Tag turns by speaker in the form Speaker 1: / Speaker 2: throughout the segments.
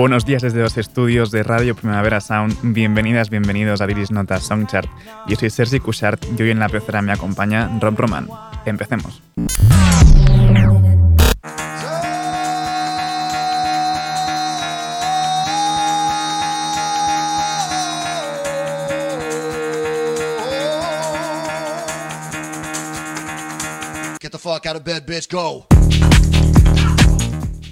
Speaker 1: Buenos días desde los estudios de Radio Primavera Sound. Bienvenidas, bienvenidos a Viris Notas Songchart. Yo soy Sergi Cushart y hoy en la pecera me acompaña Rob Roman. Empecemos. Get the fuck out of bed, bitch, go.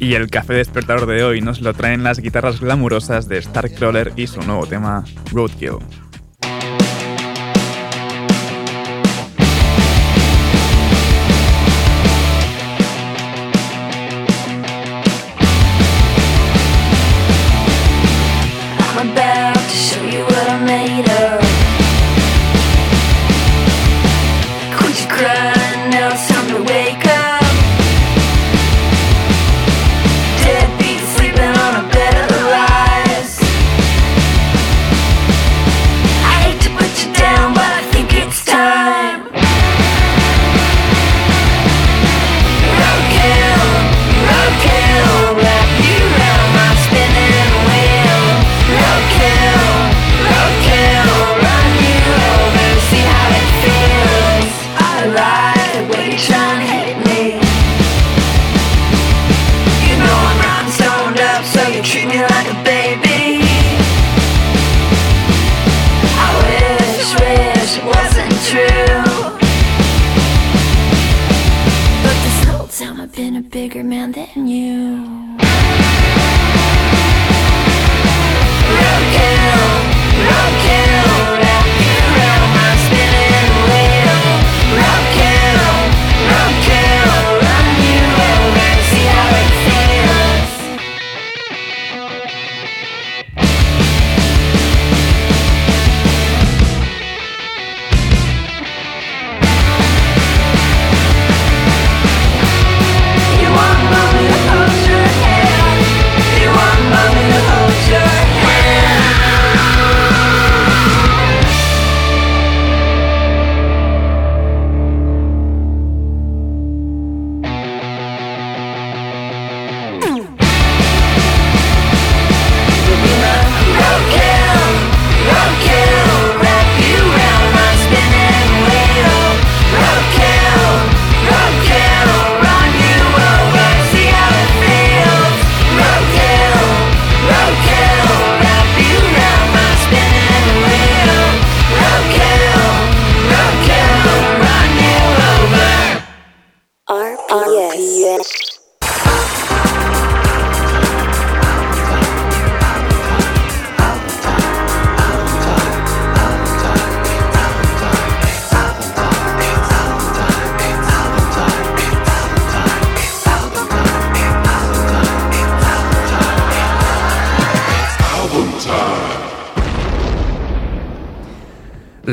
Speaker 1: Y el café despertador de hoy nos lo traen las guitarras glamurosas de Starcrawler y su nuevo tema, Roadkill.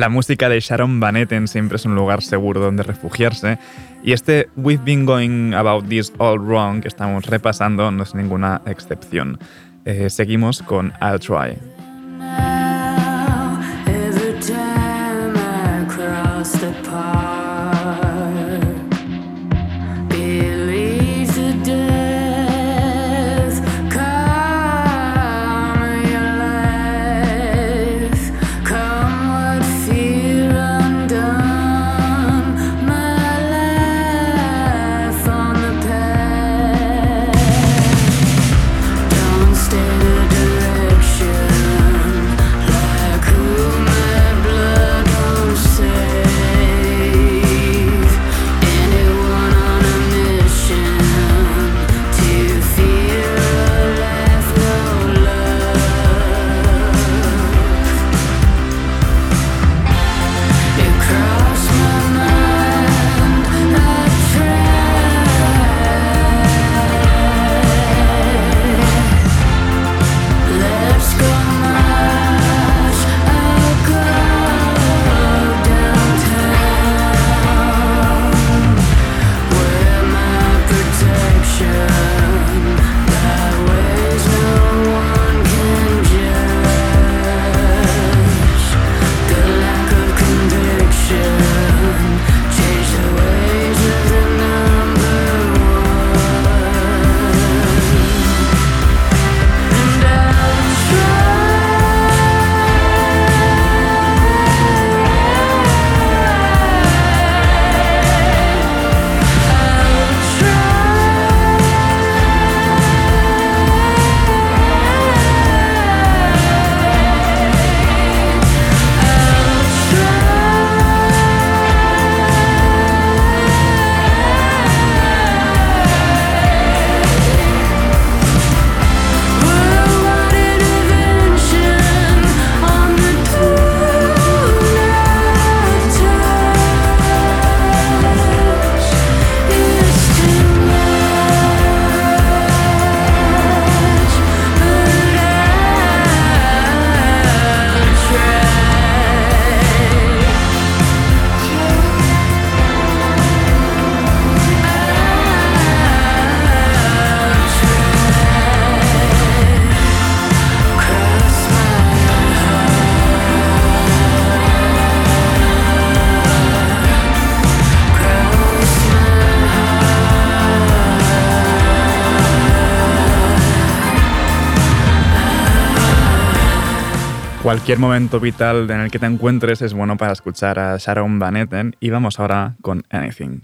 Speaker 1: La música de Sharon Van Etten siempre es un lugar seguro donde refugiarse y este We've Been Going About This All Wrong que estamos repasando no es ninguna excepción. Eh, seguimos con I'll Try.
Speaker 2: Cualquier momento vital en el que te encuentres es bueno para escuchar a Sharon Van Etten y vamos ahora con Anything.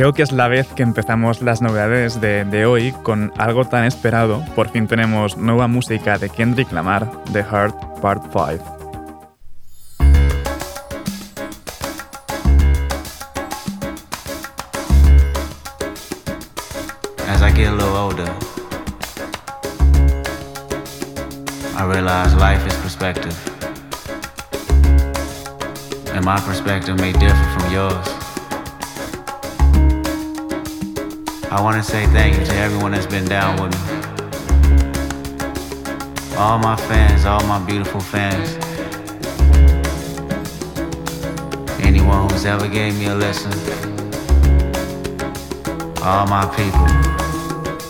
Speaker 2: Creo que es la vez que empezamos las novedades de, de hoy con algo tan esperado. Por fin tenemos nueva música de Kendrick Lamar, The Heart Part 5.
Speaker 3: As I get a little older, I realize life is perspective. And my perspective may differ from yours. Want to say thank you to everyone that's been down with me. All my fans, all my beautiful fans. Anyone who's ever gave me a lesson. All my people.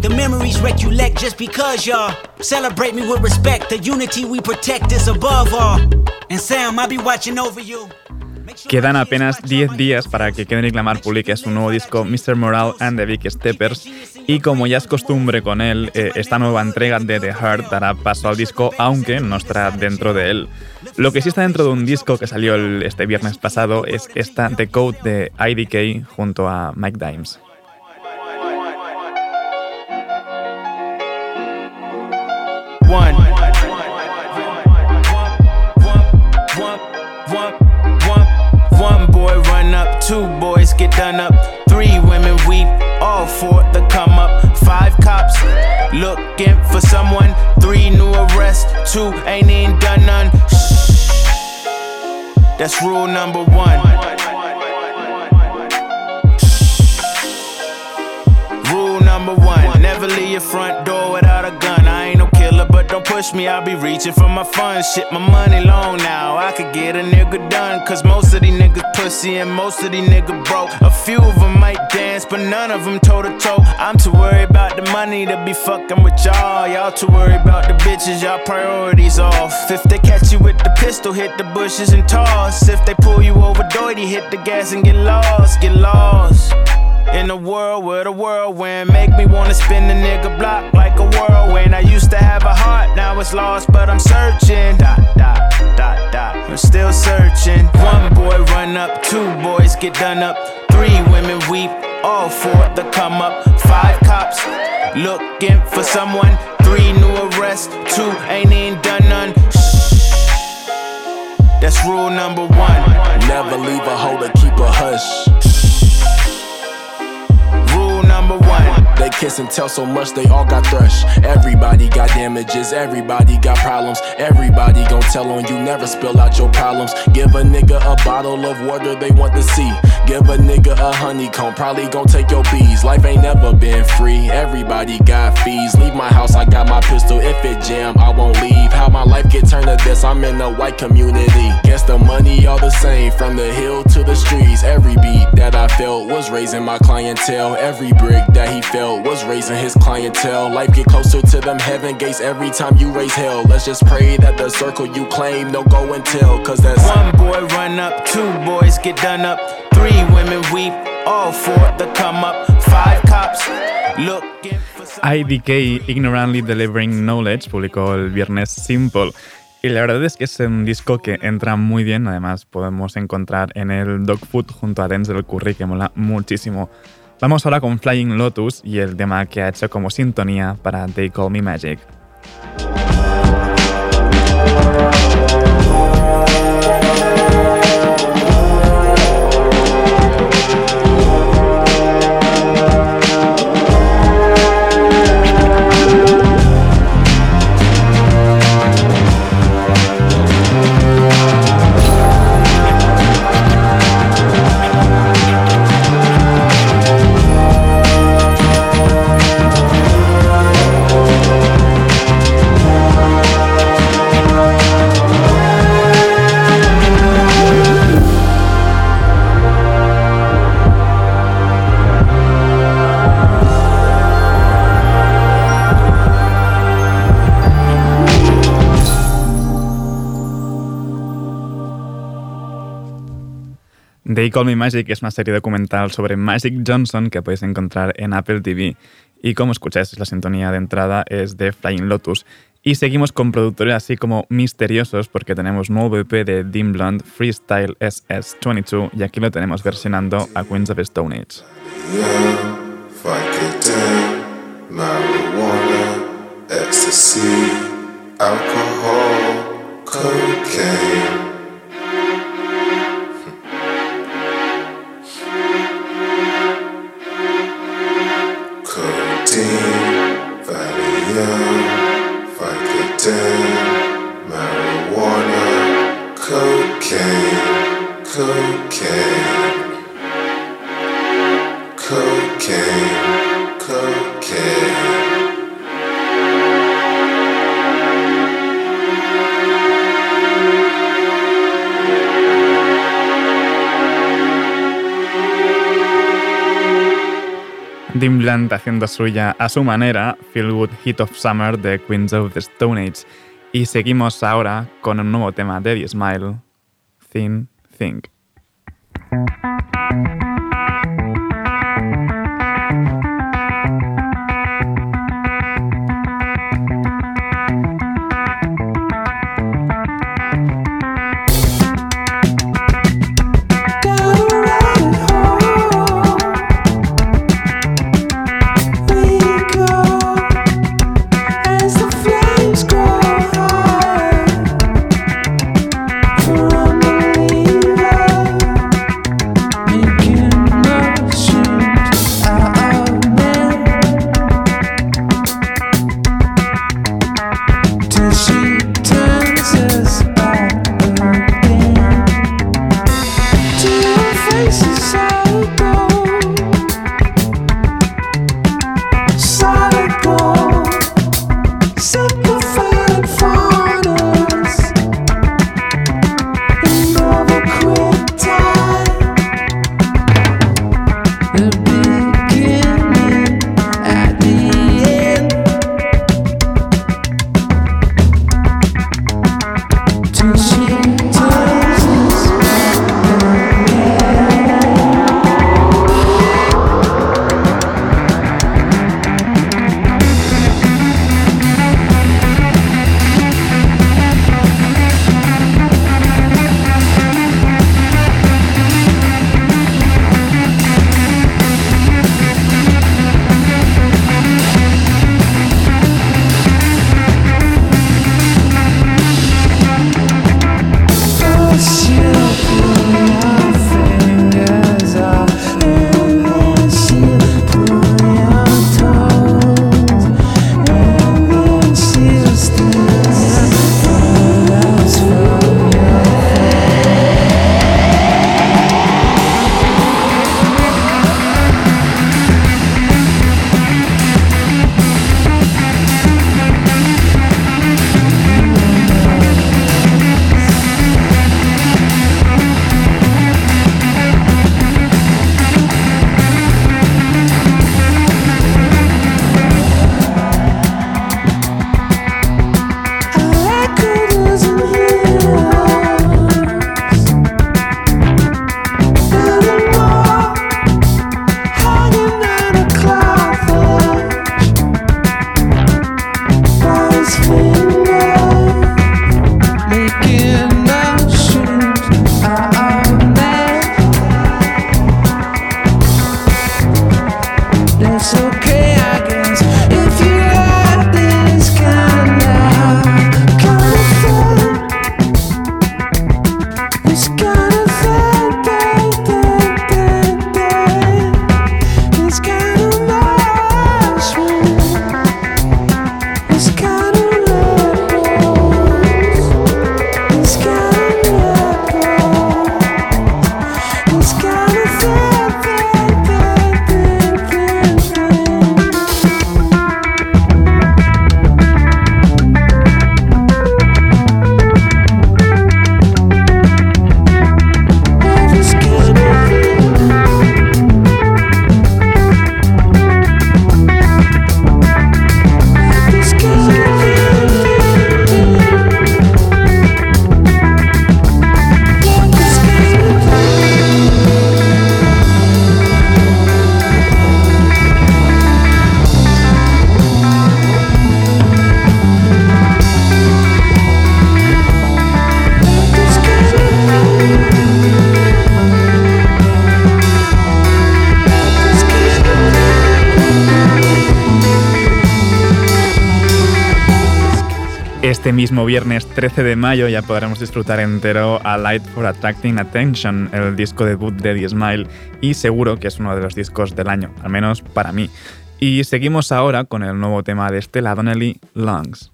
Speaker 4: The memories recollect just because y'all celebrate me with respect. The unity we protect is above all. And Sam, I'll be watching over you.
Speaker 5: Quedan apenas
Speaker 4: watch your
Speaker 5: 10 días para que Kendrick Lamar publique su nuevo disco Mr. Moral and the Big Steppers y como ya es costumbre con él, eh, esta nueva entrega de The Heart dará paso al disco aunque no estará dentro de él. Lo que sí está dentro de un disco que salió el- este viernes pasado es esta The Code de IDK junto a Mike Dimes.
Speaker 6: Two boys get done up, three women weep, all for the come up. Five cops looking for someone, three new arrests, two ain't even done none. Shh. That's rule number one. Shh. Rule number one, never leave your front push me, I'll be reaching for my funds. Shit, my money long now, I could get a nigga done. Cause most of these niggas pussy and most of these niggas broke. A few of them might dance, but none of them toe to toe. I'm too worried about the money to be fucking with y'all. Y'all too worried about the bitches, y'all priorities off. If they catch you with the pistol, hit the bushes and toss. If they pull you over, doity, hit the gas and get lost, get lost. In a world where the whirlwind make me wanna spin the nigga block like a whirlwind. I used to have a heart, now it's lost, but I'm searching. Dot, dot, dot, dot. I'm still searching. One boy run up, two boys get done up, three women weep, all for the come up. Five cops looking for someone, three new arrests, two ain't even done none. Shh. That's rule number one.
Speaker 7: Never leave a hoe to keep a hush. They kiss and tell so much they all got thrush. Everybody got damages, everybody got problems. Everybody gon' tell on you, never spill out your problems. Give a nigga a bottle of water they want to see. Give a nigga a honeycomb, probably gon' take your bees. Life ain't never been free, everybody got fees. Leave my house, I got my pistol. If it jam, I won't leave. How my life get turned to this, I'm in a white community. Guess the money all the same, from the hill to the streets. Every beat that I felt was raising my clientele. Every brick that he felt was raising his clientele. Life get closer to them heaven gates every time you raise hell. Let's just pray that the circle you claim no go and tell, cause that's
Speaker 6: One boy run up, two boys get done up, three
Speaker 5: IDK Ignorantly Delivering Knowledge publicó el viernes Simple. Y la verdad es que es un disco que entra muy bien, además podemos encontrar en el Dogfood junto a Denzel Curry que mola muchísimo. Vamos ahora con Flying Lotus y el tema que ha hecho como sintonía para They Call Me Magic. Call Me Magic es una serie documental sobre Magic Johnson que podéis encontrar en Apple TV. Y como escucháis, la sintonía de entrada es de Flying Lotus. Y seguimos con productores así como misteriosos porque tenemos nuevo EP de Dim Blonde, Freestyle SS22, y aquí lo tenemos versionando a Queens of Stone Age.
Speaker 8: Vicodin, Vicodin, marijuana, cocaine. Cocaine, cocaine.
Speaker 5: Dim Blunt haciendo suya a su manera Feel Good Heat of Summer de Queens of the Stone Age. Y seguimos ahora con un nuevo tema de The Smile, Thin Think.
Speaker 9: Este mismo viernes 13 de mayo ya podremos disfrutar entero a Light for Attracting Attention, el disco debut de The Smile, y seguro que es uno de los discos del año, al menos para mí. Y seguimos ahora con el nuevo tema de Stella Donnelly, Lungs.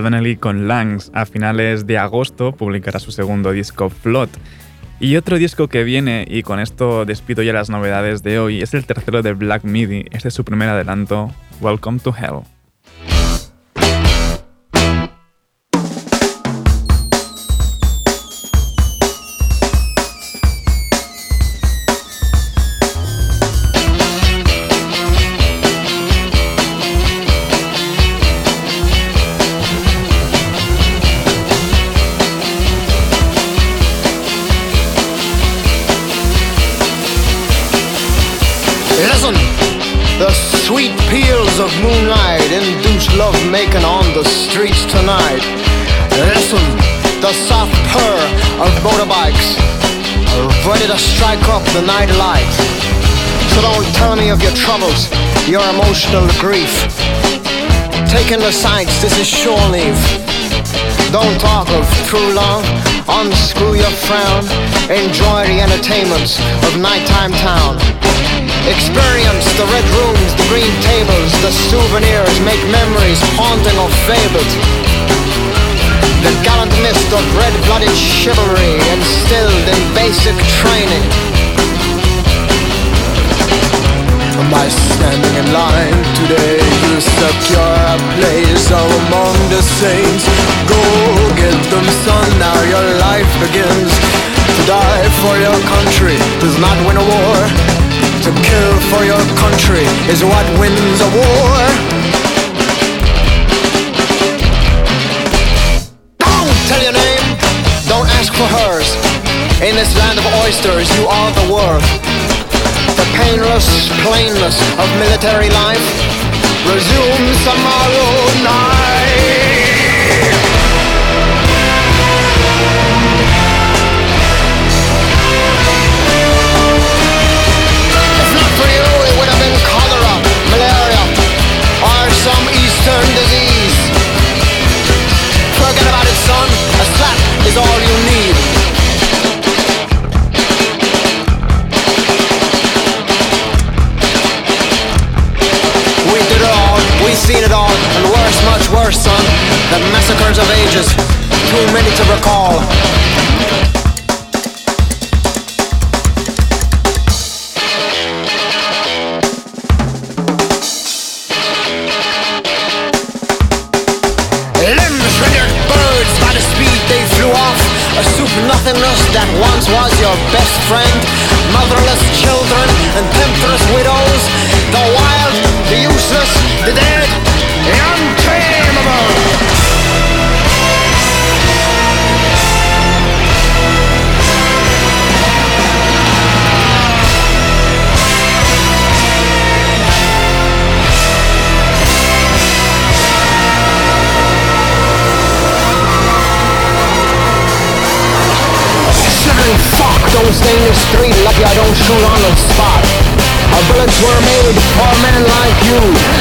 Speaker 5: Donnelly con Langs a finales de agosto publicará su segundo disco Float. Y otro disco que viene, y con esto despido ya las novedades de hoy, es el tercero de Black Midi. Este es su primer adelanto, Welcome to Hell.
Speaker 10: Listen, the sweet peals of moonlight induce love making on the streets tonight. Listen, the soft purr of motorbikes ready to strike up the night light. So don't tell me of your troubles, your emotional grief. Taking the sights, this is shore leave. Don't talk of true love, unscrew your frown, enjoy the entertainments of nighttime town. Experience the red rooms, the green tables, the souvenirs, make memories haunting or fabled. The gallant mist of red-blooded chivalry instilled in basic training. By standing in line today, you secure a place among the saints. Go get them, son, now your life begins. To die for your country does not win a war. To kill for your country is what wins a war. Don't tell your name, don't ask for hers. In this land of oysters, you are the world. The painless plainness of military life resumes tomorrow night. Some eastern disease. Forget about it, son. A slap is all you need. We did it all, we seen it all, and worse, much worse, son. The massacres of ages, too many to recall. Was your best friend. Were made for men like you,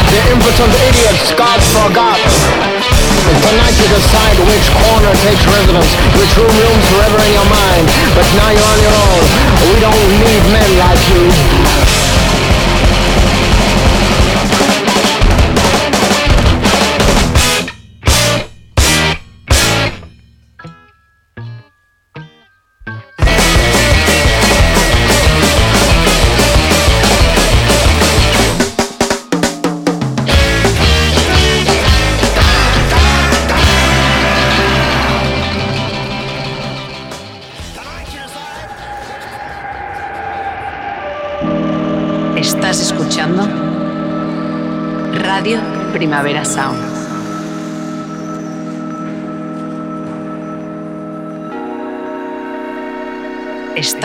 Speaker 10: the impotent idiots God forgot. Tonight you decide which corner takes residence, which room looms forever in your mind. But now you're on your own. We don't need men like you.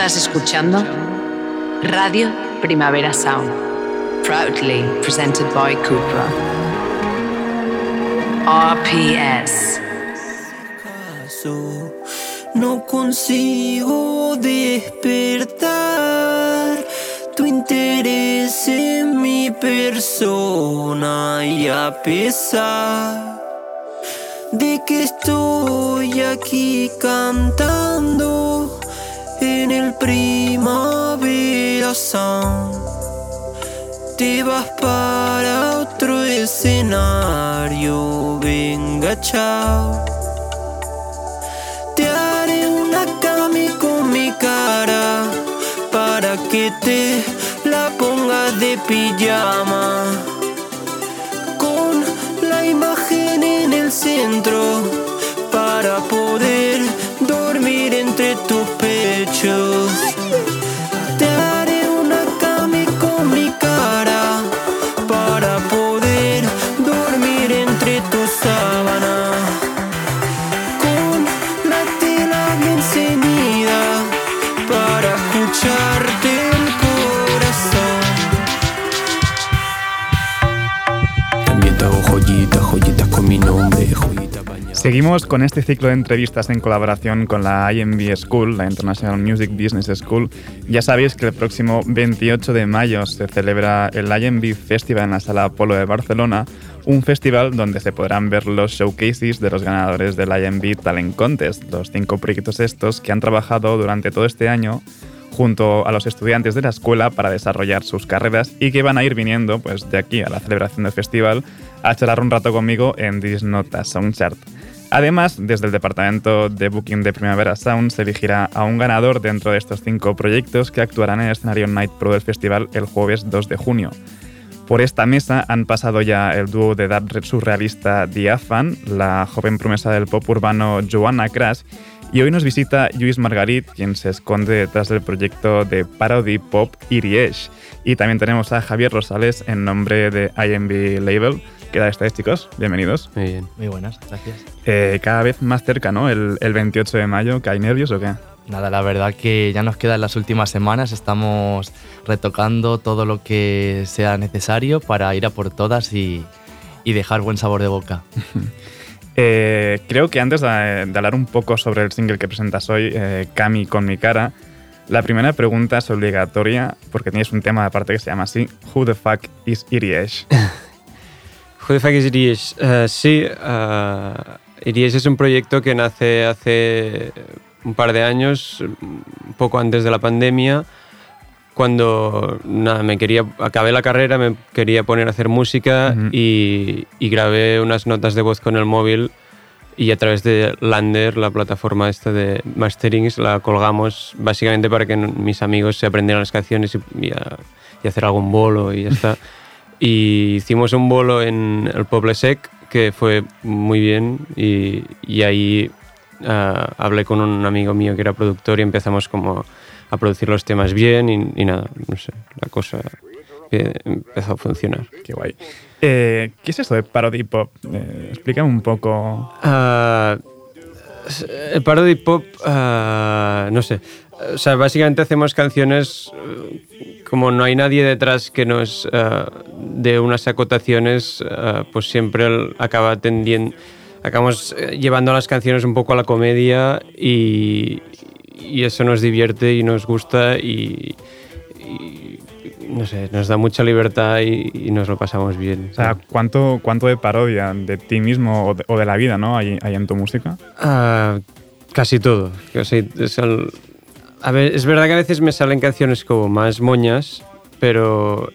Speaker 11: Estás escuchando Radio Primavera Sound. Proudly presented by Cupra. RPS.
Speaker 12: no consigo despertar tu interés en mi persona y a pesar de que estoy aquí cantando en el Primavera Sound. Te vas para otro escenario, venga, chao. Te haré una cami con mi cara para que te la pongas de pijama. Con la imagen en el centro para poder dormir entre tus you.
Speaker 5: Seguimos con este ciclo de entrevistas en colaboración con la IMB School, la International Music Business School. Ya sabéis que el próximo 28 de mayo se celebra el IMB Festival en la Sala Apolo de Barcelona, un festival donde se podrán ver los showcases de los ganadores del IMB Talent Contest, los cinco proyectos estos que han trabajado durante todo este año junto a los estudiantes de la escuela para desarrollar sus carreras y que van a ir viniendo pues, de aquí a la celebración del festival a charlar un rato conmigo en This Nota Soundchart. Además, desde el departamento de Booking de Primavera Sound se elegirá a un ganador dentro de estos cinco proyectos que actuarán en el escenario Night Pro del festival el jueves 2 de junio. Por esta mesa han pasado ya el dúo de edad surrealista Diafan, la joven promesa del pop urbano Joanna Crash y hoy nos visita Luis Margarit, quien se esconde detrás del proyecto de parody pop Iriesh. Y también tenemos a Javier Rosales en nombre de IMB Label. ¿Qué tal estáis, chicos? Bienvenidos.
Speaker 13: Muy bien. Muy buenas, gracias.
Speaker 5: Eh, cada vez más cerca, ¿no? El, el 28 de mayo. ¿Que hay nervios o qué?
Speaker 13: Nada, la verdad que ya nos quedan las últimas semanas, estamos retocando todo lo que sea necesario para ir a por todas y, y dejar buen sabor de boca.
Speaker 5: Eh, creo que antes de, de, hablar un poco sobre el single que presentas hoy, eh, Cami con mi cara, la primera pregunta es obligatoria porque tienes un tema aparte que se llama así, Who the fuck is Iriesh?
Speaker 14: Is Iriesh? Uh, sí, uh, Iriesh es un proyecto que nace hace un par de años, un poco antes de la pandemia, cuando nada, me quería, acabé la carrera, me quería poner a hacer música uh -huh. y, y, grabé unas notas de voz con el móvil y a través de Lander, la plataforma esta de masterings, la colgamos básicamente para que mis amigos se aprendieran las canciones y, y, a, y hacer algún bolo y ya está. y hicimos un bolo en el Poble Sec que fue muy bien y, y ahí uh, hablé con un amigo mío que era productor y empezamos como a producir los temas bien y, y nada, no sé, la cosa empezó a funcionar.
Speaker 5: Qué guay. Eh, ¿Qué es esto de parody pop? Eh, explícame un poco.
Speaker 14: Uh, el parody pop, uh, no sé. O sea, básicamente hacemos canciones como no hay nadie detrás que nos uh, dé unas acotaciones, pues siempre acaba tendiendo, acabamos llevando las canciones un poco a la comedia y, y eso nos divierte y nos gusta y, y, no sé, nos da mucha libertad y, y, nos lo pasamos bien.
Speaker 5: O sea, ¿cuánto, cuánto de parodia de ti mismo o de, o de la vida ¿no? hay, hay, en tu música?
Speaker 14: Uh, casi todo. Casi, es, el, a ver, es verdad que a veces me salen canciones como más moñas, pero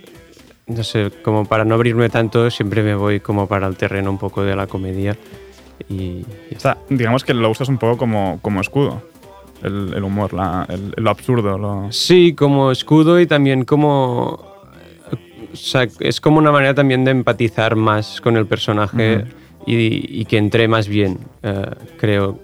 Speaker 14: no sé, como para no abrirme tanto, siempre me voy como para el terreno un poco de la comedia. Y,
Speaker 5: o sea, digamos que lo usas un poco como, como escudo el, el humor, la, el, lo absurdo. Lo...
Speaker 14: Sí, como escudo y también como... O sea, es como una manera también de empatizar más con el personaje uh -huh. y, y, que entre más bien, uh, creo.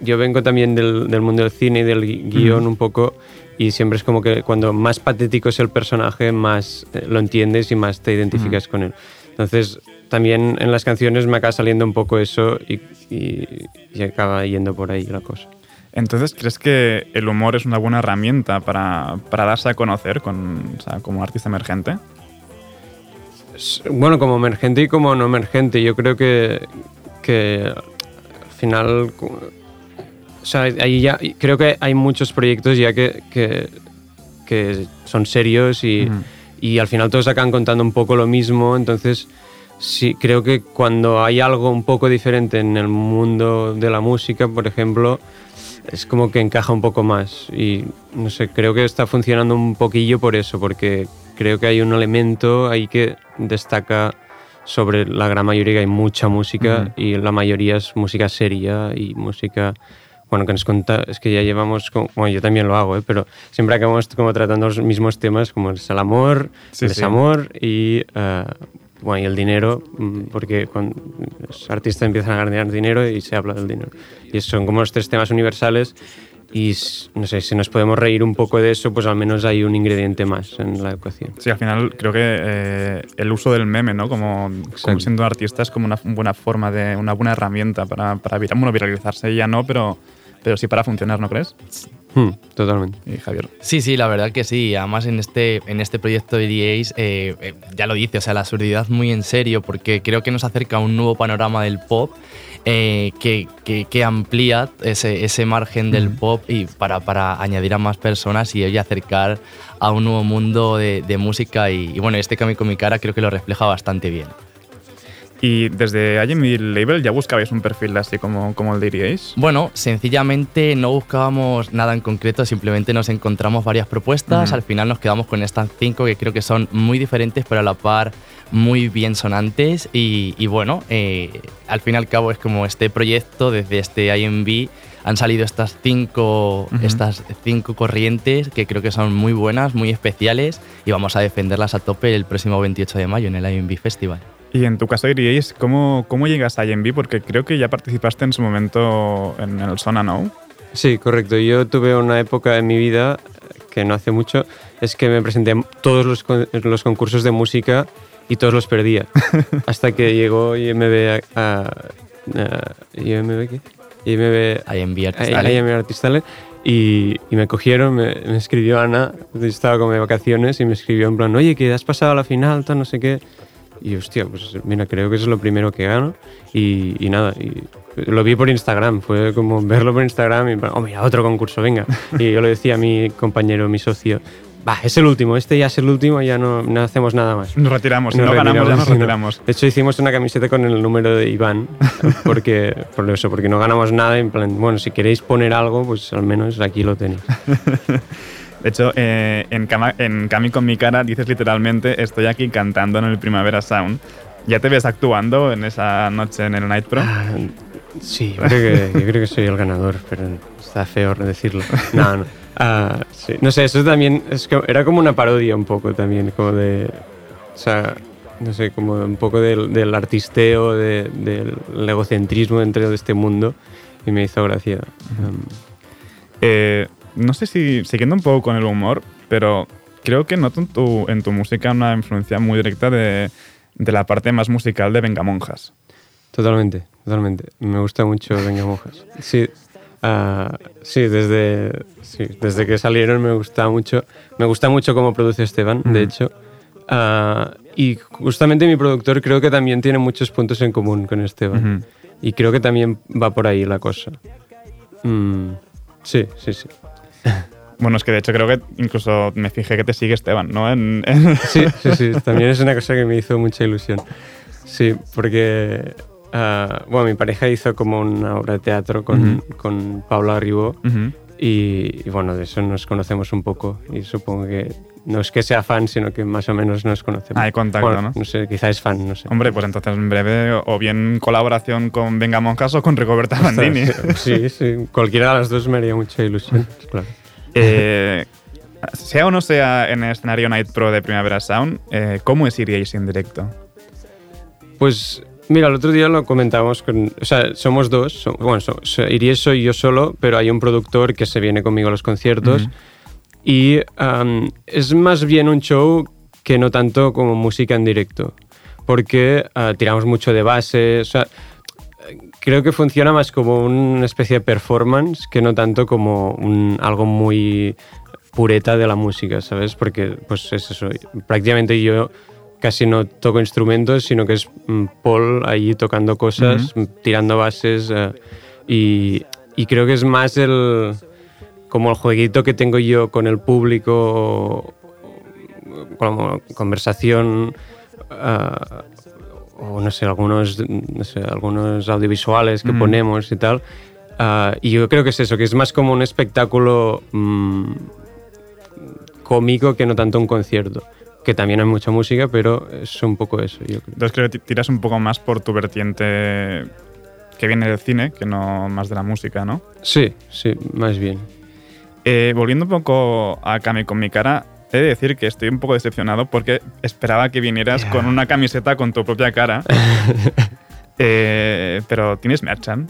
Speaker 14: Yo vengo también del, del, mundo del cine y del guion un poco y siempre es como que cuando más patético es el personaje, más eh, lo entiendes y más te identificas con él. Entonces, también en las canciones me acaba saliendo un poco eso y, y, y acaba yendo por ahí la cosa.
Speaker 5: Entonces, ¿crees que el humor es una buena herramienta para, para darse a conocer con, o sea, como artista emergente?
Speaker 14: Bueno, como emergente y como no emergente. Yo creo que, final. O sea, ahí ya, creo que hay muchos proyectos ya que, que, que son serios y, -huh. y al final todos acaban contando un poco lo mismo. Entonces, sí, creo que cuando hay algo un poco diferente en el mundo de la música, por ejemplo, es como que encaja un poco más. Y no sé, creo que está funcionando un poquillo por eso, porque creo que hay un elemento ahí que destaca sobre la gran mayoría, que hay mucha música y la mayoría es música seria y música. Bueno, que nos cuenta, es que ya llevamos, como, bueno, yo también lo hago, ¿eh? pero siempre acabamos como tratando los mismos temas como es el amor,
Speaker 5: Sí,
Speaker 14: el
Speaker 5: sí.
Speaker 14: desamor y, eh, bueno, y el dinero, mm, porque cuando los artistas empiezan a ganar dinero y se habla del dinero. Y son como los tres temas universales y, no sé, si nos podemos reír un poco de eso, pues al menos hay un ingrediente más en la ecuación.
Speaker 5: Sí, al final creo que eh, el uso del meme, ¿no? Como, como siendo artista es como una buena forma de, una buena herramienta para, para viral- bueno, viralizarse ya no, pero, pero sí para funcionar, ¿no crees?
Speaker 14: Hmm, totalmente.
Speaker 5: Y Javier.
Speaker 13: Sí, sí, la verdad que sí. Además, en este, en este proyecto de DAs, eh, eh, ya lo dice, o sea, la absurdidad muy en serio, porque creo que nos acerca a un nuevo panorama del pop eh, que, que- que amplía ese, ese margen del pop y para, para añadir a más personas y acercar a un nuevo mundo de, de música. Y, y bueno, este cambio con mi cara creo que lo refleja bastante bien.
Speaker 5: Y desde IMV Label ya buscabais un perfil así como, como diríais.
Speaker 13: Bueno, sencillamente no buscábamos nada en concreto, simplemente nos encontramos varias propuestas, al final nos quedamos con estas cinco que creo que son muy diferentes, pero a la par muy bien sonantes y, y bueno, eh, al fin y al cabo es como este proyecto desde este IMB han salido estas cinco, estas cinco corrientes que creo que son muy buenas, muy especiales y vamos a defenderlas a tope el próximo 28 de mayo en el IMB Festival.
Speaker 5: Y en tu caso diríais, ¿cómo, cómo llegas a IMV? Porque creo que ya participaste en su momento en el Sona ¿no?
Speaker 14: Sí, correcto. Yo tuve una época en mi vida que no hace mucho, es que me presenté a todos los, con- los concursos de música y todos los perdía. Hasta que llegó IMB a... a- a- ¿IMB qué? IMB...
Speaker 13: IMB
Speaker 14: Artistale. IMB Artistale. Y, y me cogieron, me, me escribió Ana, yo estaba como de vacaciones y me escribió en plan, oye, que has pasado a la final, tal, no sé qué. Y hostia, pues mira, creo que eso es lo primero que gano. Y, y nada, y lo vi por Instagram, fue como verlo por Instagram y, oh, mira, otro concurso, venga. Y yo le decía a mi compañero, mi socio, va, es el último, este ya es el último, ya no, no hacemos nada más.
Speaker 5: Nos retiramos, si no ganamos, ya nos
Speaker 14: sí, no.
Speaker 5: retiramos.
Speaker 14: De hecho, hicimos una camiseta con el número de Iván, porque, por eso, porque no ganamos nada. En plan, bueno, si queréis poner algo, pues al menos aquí lo tenéis.
Speaker 5: De hecho, eh, en, Cama- en Cami con mi cara dices literalmente, estoy aquí cantando en el Primavera Sound. ¿Ya te ves actuando en esa noche en el Night Pro?
Speaker 14: Sí, yo creo, que, yo creo que soy el ganador, pero está feo decirlo. No, no. Ah, sí. No sé, eso también es que era como una parodia un poco también, como de... O sea, no sé, como un poco del, del artisteo, de- del egocentrismo dentro de este mundo y me hizo gracia. Um,
Speaker 5: Eh, no sé si, siguiendo un poco con el humor, pero creo que noto en tu, en tu música una influencia muy directa de, de la parte más musical de Vengamonjas.
Speaker 14: Totalmente, totalmente. Me gusta mucho Venga Monjas. Sí, ah, sí, desde, sí, desde que salieron me gusta mucho. Me gusta mucho cómo produce Esteban, de hecho. Ah, y justamente mi productor creo que también tiene muchos puntos en común con Esteban. Y creo que también va por ahí la cosa. Mm, sí, sí, sí.
Speaker 5: Bueno, es que de hecho creo que incluso me fijé que te sigue Esteban, ¿no? En, en-
Speaker 14: Sí, sí, sí. También es una cosa que me hizo mucha ilusión. Sí, porque ah, bueno, mi pareja hizo como una obra de teatro con,
Speaker 5: Ujú.
Speaker 14: con Paula Ribó y bueno, de eso nos conocemos un poco y supongo que no es que sea fan, sino que más o menos nos conocemos.
Speaker 5: Hay contacto,
Speaker 14: Bueno,
Speaker 5: ¿no?
Speaker 14: No sé, quizá es fan, no sé.
Speaker 5: Hombre, pues entonces en breve o bien colaboración con Vengamonjas o con Rigoberta Bandini.
Speaker 14: Sí, sí, cualquiera de las dos me haría mucha ilusión, claro.
Speaker 5: Eh, sea o no sea en el escenario Night Pro de Primavera Sound, eh, ¿cómo es iríais en directo?
Speaker 14: Pues mira, el otro día lo comentábamos con. O sea, somos dos. bueno, so- so- Iries soy yo solo, pero hay un productor que se viene conmigo a los conciertos. Y am, es más bien un show que no tanto como música en directo. Porque ah, tiramos mucho de base. O sea, creo que funciona más como una especie de performance que no tanto como un, algo muy pureta de la música, ¿sabes? Porque pues es eso, prácticamente yo casi no toco instrumentos, sino que es mm, Paul ahí tocando cosas, mm, tirando bases eh, y, y creo que es más el como el jueguito que tengo yo con el público como conversación ah, o no sé, algunos, no sé, algunos audiovisuales que
Speaker 5: Mm.
Speaker 14: ponemos y tal. Ah, y yo creo que es eso, que es más como un espectáculo mm, cómico que no tanto un concierto. Que también hay mucha música, pero es un poco eso, yo creo.
Speaker 5: Entonces creo que ti- tiras un poco más por tu vertiente que viene del cine, que no más de la música, ¿no?
Speaker 14: Sí, sí, más bien.
Speaker 5: Eh, volviendo un poco a Cami con mi cara, he de decir que estoy un poco decepcionado porque esperaba que vinieras con una camiseta con tu propia cara. Eh, pero tienes merchan.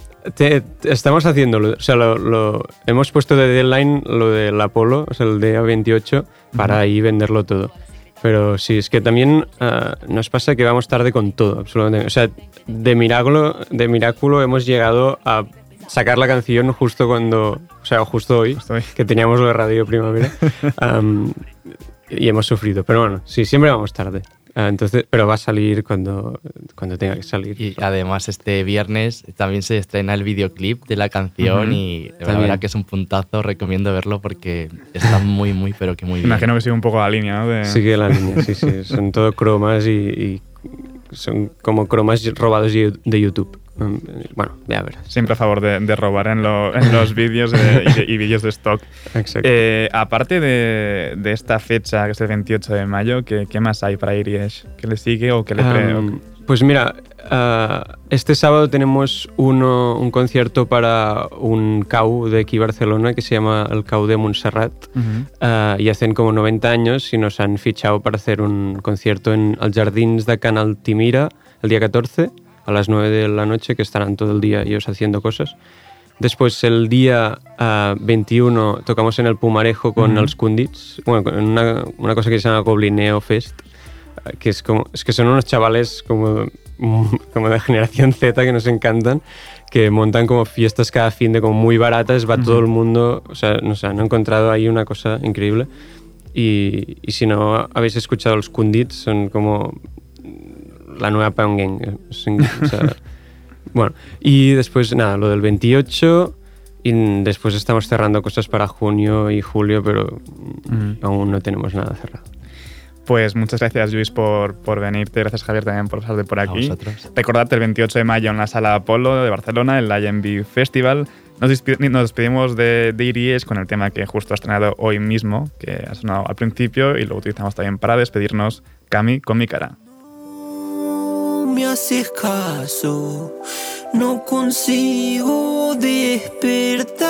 Speaker 14: Estamos haciéndolo. O sea, lo, lo- hemos puesto de deadline lo del Apolo, o sea, el día 28, para ahí venderlo todo. Pero sí, es que también ah, nos pasa que vamos tarde con todo, absolutamente. O sea, de milagro, de milagro hemos llegado a sacar la canción justo cuando, o sea, justo hoy, que teníamos lo de Radio Primavera, am, y hemos sufrido. Pero bueno, sí, siempre vamos tarde. Ah, entonces, pero va a salir cuando, cuando tenga que salir.
Speaker 13: Y además este viernes también se estrena el videoclip de la canción
Speaker 5: Ujú.
Speaker 13: y la verdad que es un puntazo, recomiendo verlo porque está muy, muy, pero que muy bien.
Speaker 5: Imagino que sigue un poco la línea, ¿no? De-
Speaker 14: Sigue la línea, sí, sí. Son todo cromas y, y son como cromas robados de YouTube. Mm, Bueno, ya verás.
Speaker 5: Siempre a favor de, de robar en, lo- en los vídeos de- y, de- y vídeos de stock.
Speaker 14: Exacto.
Speaker 5: Eh, aparte de, de esta fecha, que es el 28 de mayo, ¿qué, qué más hay para Irish? ¿Qué le sigue o qué le
Speaker 14: Am, pues mira, ah, este sábado tenemos uno, un concierto para un CAU de aquí Barcelona que se llama el CAU de Montserrat. Ah, y hacen como 90 años y nos han fichado para hacer un concierto en els Jardins de Can Altimira el día 14 a las 9 de la noche, que estarán todo el día ellos haciendo cosas. Después el día ah, 21 tocamos en el Pumarejo con els Kundits, bueno, con una, una cosa que se llama Goblineo Fest, ah, que es como es que son unos chavales como, como de generación Z que nos encantan, que montan como fiestas cada fin de como muy baratas, va todo el mundo, o sea, no sé, han encontrado ahí una cosa increíble. Y, y si no habéis escuchado los Kundits, son como la nueva Pound Gang. son- o sea, bueno, y después nada, lo del 28 y después estamos cerrando cosas para junio y julio, pero aún no tenemos nada cerrado.
Speaker 5: Pues muchas gracias, Luis, por, por venirte. Gracias, Javier, también por pasarte por aquí. Recordad el 28 de mayo en la Sala Apolo de Barcelona, el IMB Festival. Nos despedimos de, de Iries con el tema que justo has estrenado hoy mismo, que ha sonado al principio y lo utilizamos también para despedirnos. Cami, con mi cara.
Speaker 12: Me haces caso, no consigo despertar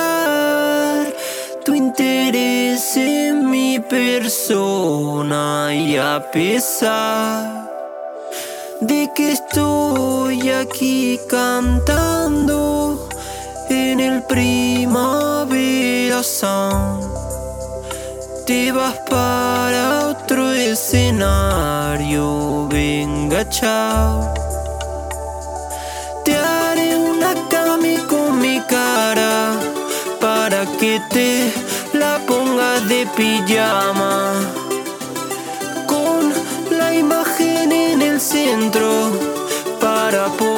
Speaker 12: tu interés en mi persona y a pesar de que estoy aquí cantando en el primavera sound te vas para otro escenario, venga chao. Te haré una cami con mi cara para que te la pongas de pijama. Con la imagen en el centro para poder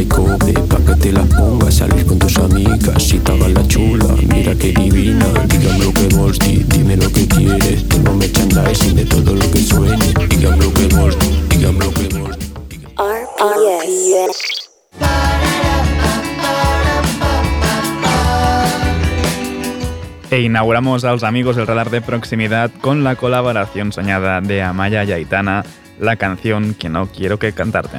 Speaker 15: y cobre Pa' que te las pongas, con tus amigas Si te la chula, mira qué divina Dígame que vos, di- dime lo que quieres Tengo merchandising de todo lo que suene Dígame lo que vos, dígame lo que vos
Speaker 16: RPS.
Speaker 5: E inauguramos a los amigos del radar de proximidad con la colaboración soñada de Amaya y la canción que no quiero que cantarte.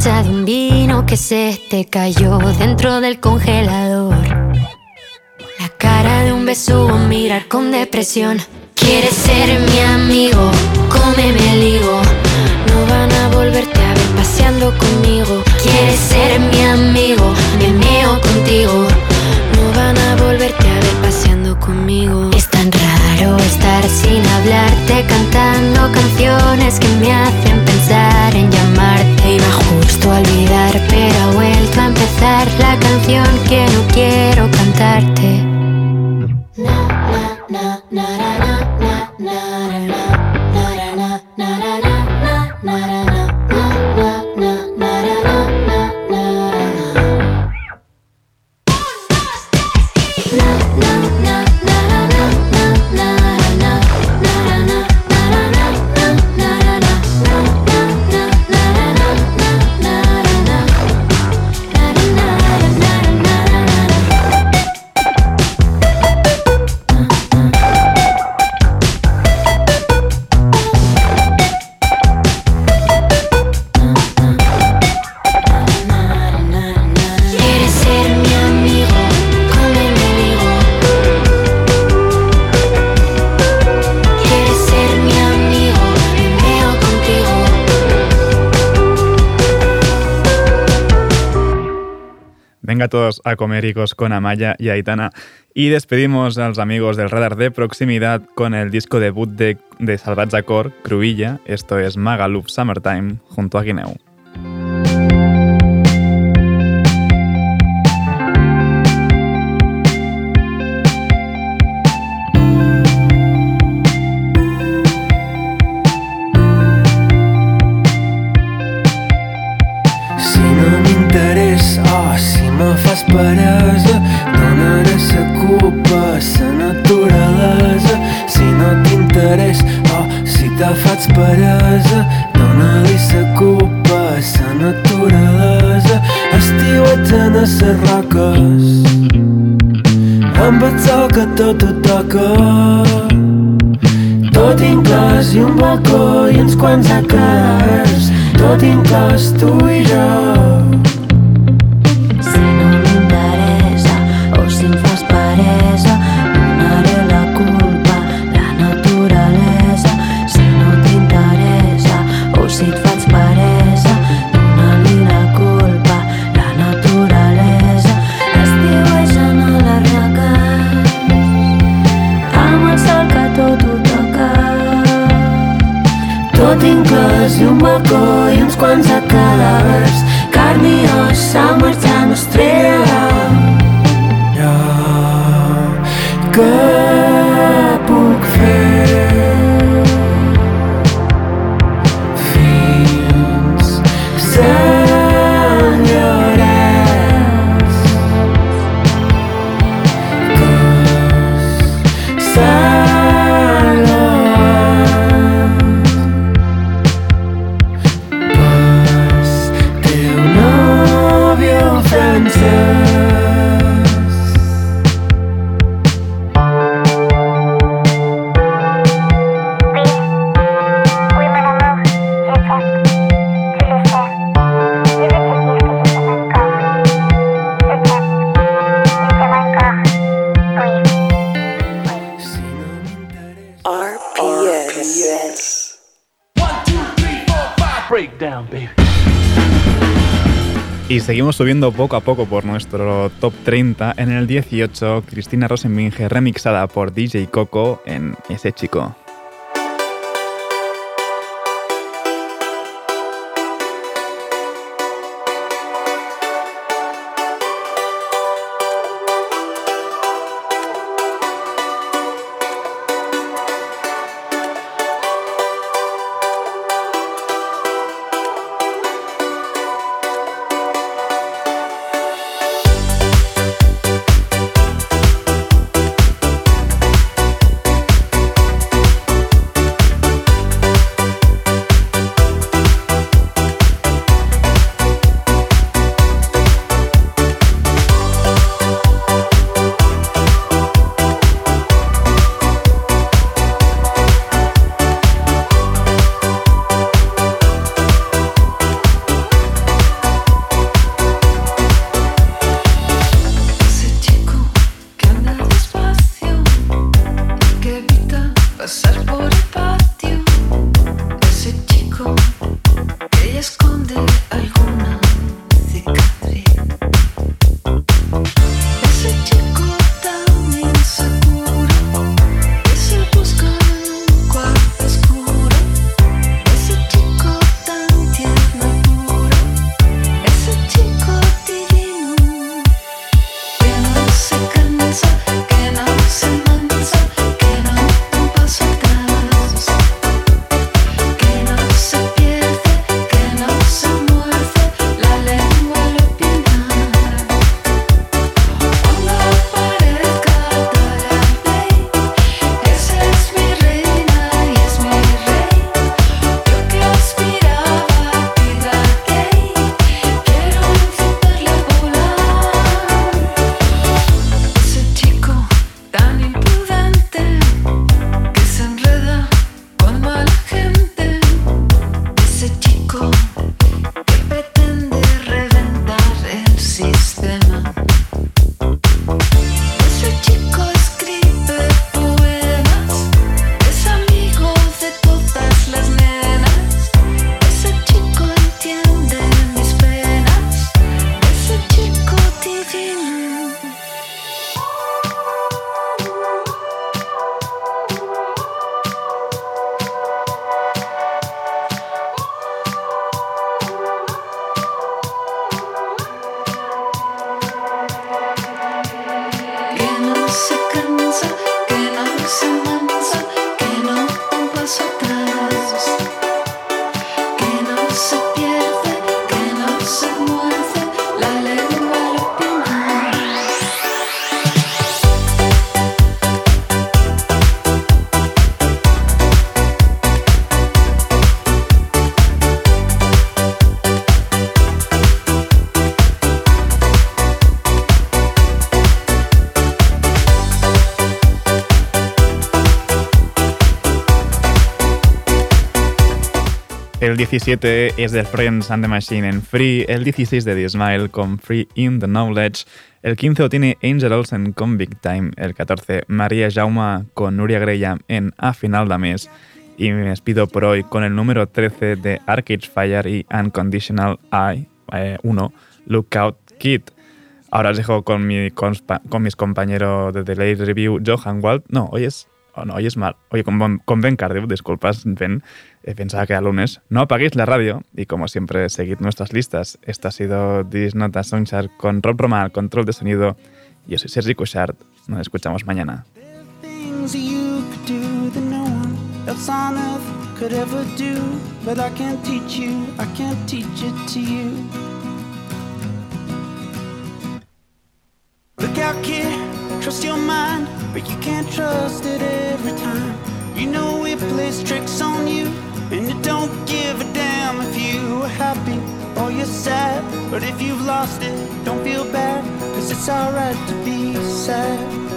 Speaker 17: mancha de un vino que se te cayó dentro del congelador. La cara de un besugo, mirar con depresión. Quieres ser mi amigo, cómeme el higo. No van a volverte a ver paseando conmigo. Quieres ser mi amigo, me meo contigo. No van a volverte a ver paseando conmigo. Es tan raro estar sin hablarte, cantando canciones que me hacen pensar en llamarte. Iba justo a olvidar, pero ha vuelto a empezar la canción que no quiero cantarte. Quieres
Speaker 5: A comer higos con Amaya y Aitana. Y despedimos a los amigos del radar de proximidad con el disco debut de, de Salvatge Cruilla. Esto es Magaluf Summertime, junto a Guineu.
Speaker 18: Peresa, donaré sa culpa sa naturalesa. Si no t'interessa, oh, si te faig peresa, dona-li sa culpa sa naturalesa. Estiuetzen a ses roques, amb el sol que tot ho toca. Tot inclòs i un balcó i uns quants acres Tot inclòs tu i jo
Speaker 17: Tot
Speaker 18: inclòs i un balcó i uns quants cadàvers Carn i os, s'ha
Speaker 5: seguimos subiendo poco a poco por nuestro top 30. En el 18, Cristina Rosenbinge remixada por DJ Coco en Ese Chico. 17 es de Friends and the Machine en Free, el 16 de The Smile con Free in the Knowledge, el 15 lo tiene Angel Olsen con Big Time, el 14 María Jauma con Nuria Graham en A Final de Mes y me despido por hoy con el número 13 de Arcade Fire y Unconditional I, 1, Lookout Kid. Ahora os dejo con, mi con mis compañeros de The Late Review, Johan Wald. No, hoy es. Oh, no, hoy es mal. Oye, con, Ben Cardiff, disculpas, Ben. eh, pensaba que era lunes. No apaguéis la radio y, como siempre, seguid nuestras listas. Esta ha sido Disnota Soundchart con Rob Roma al control de sonido. Yo soy Sergi Cushart. Nos escuchamos mañana.
Speaker 6: Look out, kid, trust your mind, but you can't trust it every time. You know it plays tricks on you, and it don't give a damn if you are happy or you're sad. But if you've lost it, don't feel bad, cause it's alright to be sad.